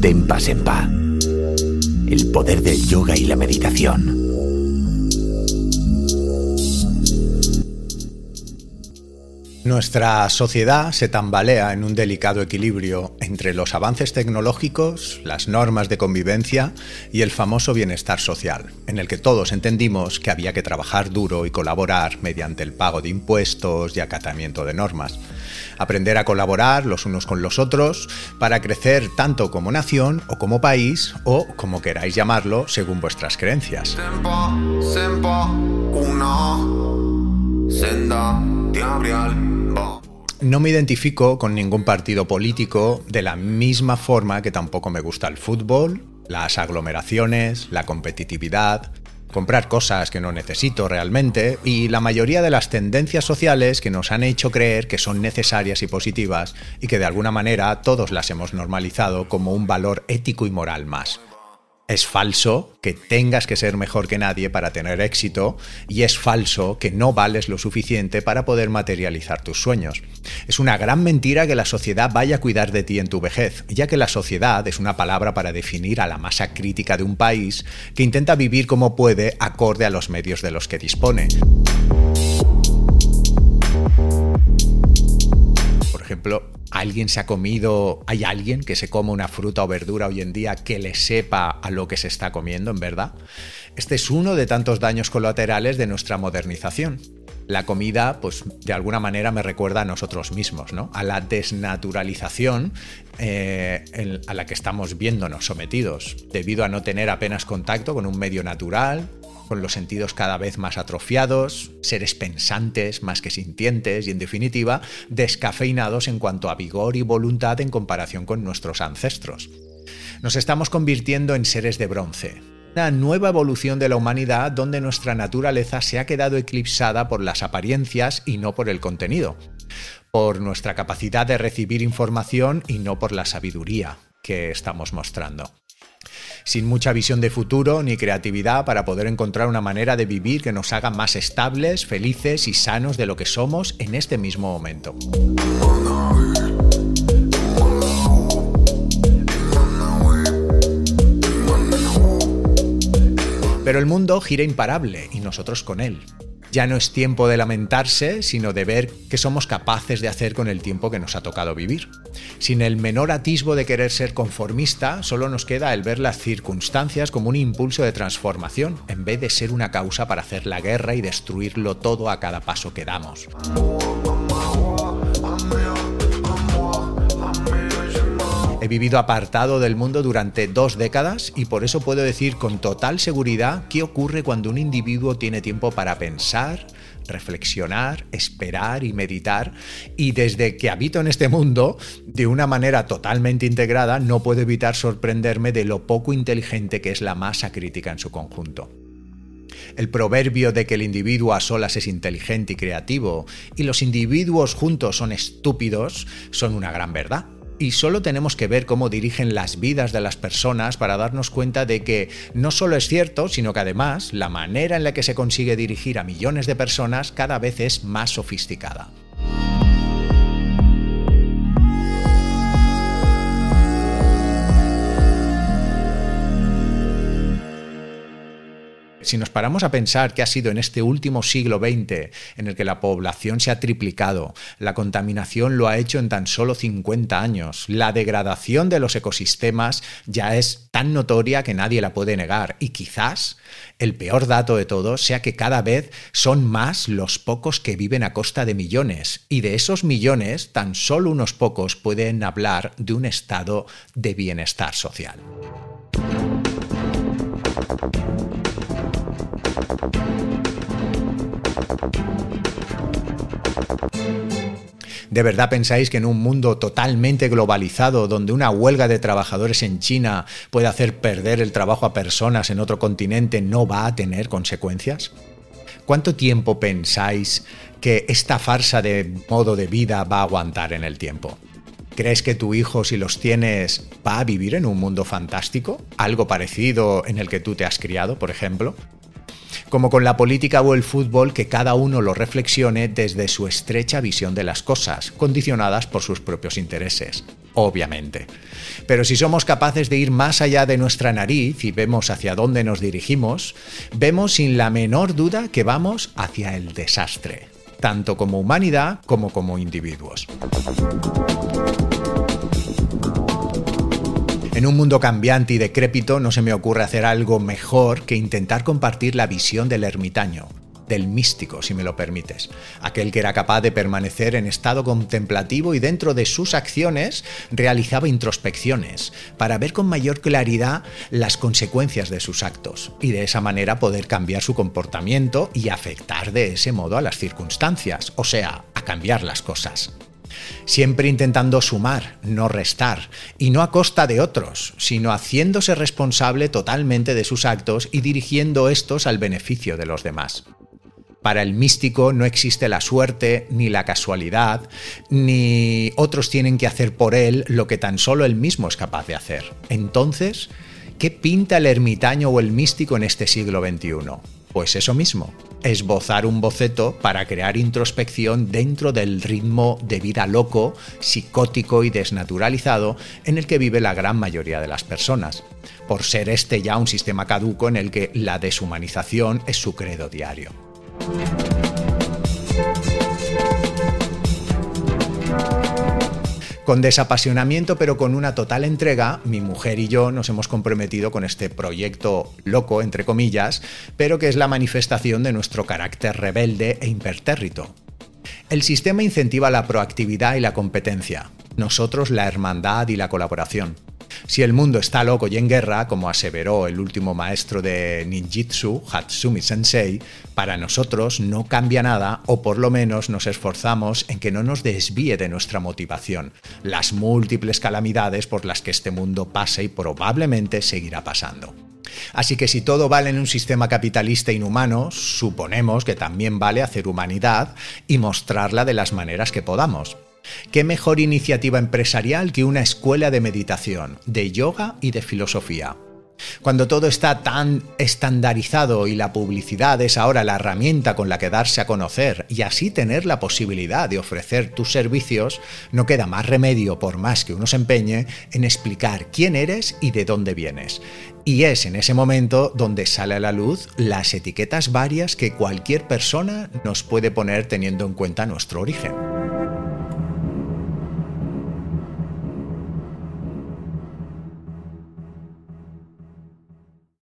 Tempa Sempa. El poder del yoga y la meditación. Nuestra sociedad se tambalea en un delicado equilibrio entre los avances tecnológicos, las normas de convivencia y el famoso bienestar social, en el que todos entendimos que había que trabajar duro y colaborar mediante el pago de impuestos y acatamiento de normas. Aprender a colaborar los unos con los otros para crecer tanto como nación o como país o como queráis llamarlo según vuestras creencias. No me identifico con ningún partido político de la misma forma que tampoco me gusta el fútbol, las aglomeraciones, la competitividad, comprar cosas que no necesito realmente y la mayoría de las tendencias sociales que nos han hecho creer que son necesarias y positivas y que de alguna manera todos las hemos normalizado como un valor ético y moral más. Es falso que tengas que ser mejor que nadie para tener éxito y es falso que no vales lo suficiente para poder materializar tus sueños. Es una gran mentira que la sociedad vaya a cuidar de ti en tu vejez, ya que la sociedad es una palabra para definir a la masa crítica de un país que intenta vivir como puede acorde a los medios de los que dispone. Ejemplo, ¿Alguien se ha comido, hay alguien que se come una fruta o verdura hoy en día que le sepa a lo que se está comiendo, en verdad? Este es uno de tantos daños colaterales de nuestra modernización. La comida, pues de alguna manera me recuerda a nosotros mismos, ¿no? A la desnaturalización eh, a la que estamos viéndonos sometidos, debido a no tener apenas contacto con un medio natural, con los sentidos cada vez más atrofiados, seres pensantes más que sintientes y, en definitiva, descafeinados en cuanto a vigor y voluntad en comparación con nuestros ancestros. Nos estamos convirtiendo en seres de bronce, una nueva evolución de la humanidad donde nuestra naturaleza se ha quedado eclipsada por las apariencias y no por el contenido, por nuestra capacidad de recibir información y no por la sabiduría que estamos mostrando sin mucha visión de futuro ni creatividad para poder encontrar una manera de vivir que nos haga más estables, felices y sanos de lo que somos en este mismo momento. Pero el mundo gira imparable y nosotros con él. Ya no es tiempo de lamentarse, sino de ver qué somos capaces de hacer con el tiempo que nos ha tocado vivir. Sin el menor atisbo de querer ser conformista, solo nos queda el ver las circunstancias como un impulso de transformación, en vez de ser una causa para hacer la guerra y destruirlo todo a cada paso que damos. He vivido apartado del mundo durante dos décadas y por eso puedo decir con total seguridad qué ocurre cuando un individuo tiene tiempo para pensar, reflexionar, esperar y meditar. Y desde que habito en este mundo, de una manera totalmente integrada, no puedo evitar sorprenderme de lo poco inteligente que es la masa crítica en su conjunto. El proverbio de que el individuo a solas es inteligente y creativo y los individuos juntos son estúpidos son una gran verdad. Y solo tenemos que ver cómo dirigen las vidas de las personas para darnos cuenta de que no solo es cierto, sino que además la manera en la que se consigue dirigir a millones de personas cada vez es más sofisticada. Si nos paramos a pensar que ha sido en este último siglo XX en el que la población se ha triplicado, la contaminación lo ha hecho en tan solo 50 años, la degradación de los ecosistemas ya es tan notoria que nadie la puede negar y quizás el peor dato de todo sea que cada vez son más los pocos que viven a costa de millones y de esos millones tan solo unos pocos pueden hablar de un estado de bienestar social. ¿De verdad pensáis que en un mundo totalmente globalizado, donde una huelga de trabajadores en China puede hacer perder el trabajo a personas en otro continente, no va a tener consecuencias? ¿Cuánto tiempo pensáis que esta farsa de modo de vida va a aguantar en el tiempo? ¿Crees que tu hijo, si los tienes, va a vivir en un mundo fantástico? ¿Algo parecido en el que tú te has criado, por ejemplo? Como con la política o el fútbol, que cada uno lo reflexione desde su estrecha visión de las cosas, condicionadas por sus propios intereses, obviamente. Pero si somos capaces de ir más allá de nuestra nariz y vemos hacia dónde nos dirigimos, vemos sin la menor duda que vamos hacia el desastre, tanto como humanidad como como individuos. En un mundo cambiante y decrépito no se me ocurre hacer algo mejor que intentar compartir la visión del ermitaño, del místico, si me lo permites, aquel que era capaz de permanecer en estado contemplativo y dentro de sus acciones realizaba introspecciones para ver con mayor claridad las consecuencias de sus actos y de esa manera poder cambiar su comportamiento y afectar de ese modo a las circunstancias, o sea, a cambiar las cosas siempre intentando sumar, no restar, y no a costa de otros, sino haciéndose responsable totalmente de sus actos y dirigiendo estos al beneficio de los demás. Para el místico no existe la suerte ni la casualidad, ni otros tienen que hacer por él lo que tan solo él mismo es capaz de hacer. Entonces, ¿qué pinta el ermitaño o el místico en este siglo XXI? Pues eso mismo, esbozar un boceto para crear introspección dentro del ritmo de vida loco, psicótico y desnaturalizado en el que vive la gran mayoría de las personas, por ser este ya un sistema caduco en el que la deshumanización es su credo diario. Con desapasionamiento, pero con una total entrega, mi mujer y yo nos hemos comprometido con este proyecto loco, entre comillas, pero que es la manifestación de nuestro carácter rebelde e impertérrito. El sistema incentiva la proactividad y la competencia, nosotros la hermandad y la colaboración. Si el mundo está loco y en guerra, como aseveró el último maestro de ninjitsu, Hatsumi Sensei, para nosotros no cambia nada o por lo menos nos esforzamos en que no nos desvíe de nuestra motivación, las múltiples calamidades por las que este mundo pasa y probablemente seguirá pasando. Así que si todo vale en un sistema capitalista inhumano, suponemos que también vale hacer humanidad y mostrarla de las maneras que podamos. ¿Qué mejor iniciativa empresarial que una escuela de meditación, de yoga y de filosofía? Cuando todo está tan estandarizado y la publicidad es ahora la herramienta con la que darse a conocer y así tener la posibilidad de ofrecer tus servicios, no queda más remedio, por más que uno se empeñe, en explicar quién eres y de dónde vienes. Y es en ese momento donde sale a la luz las etiquetas varias que cualquier persona nos puede poner teniendo en cuenta nuestro origen.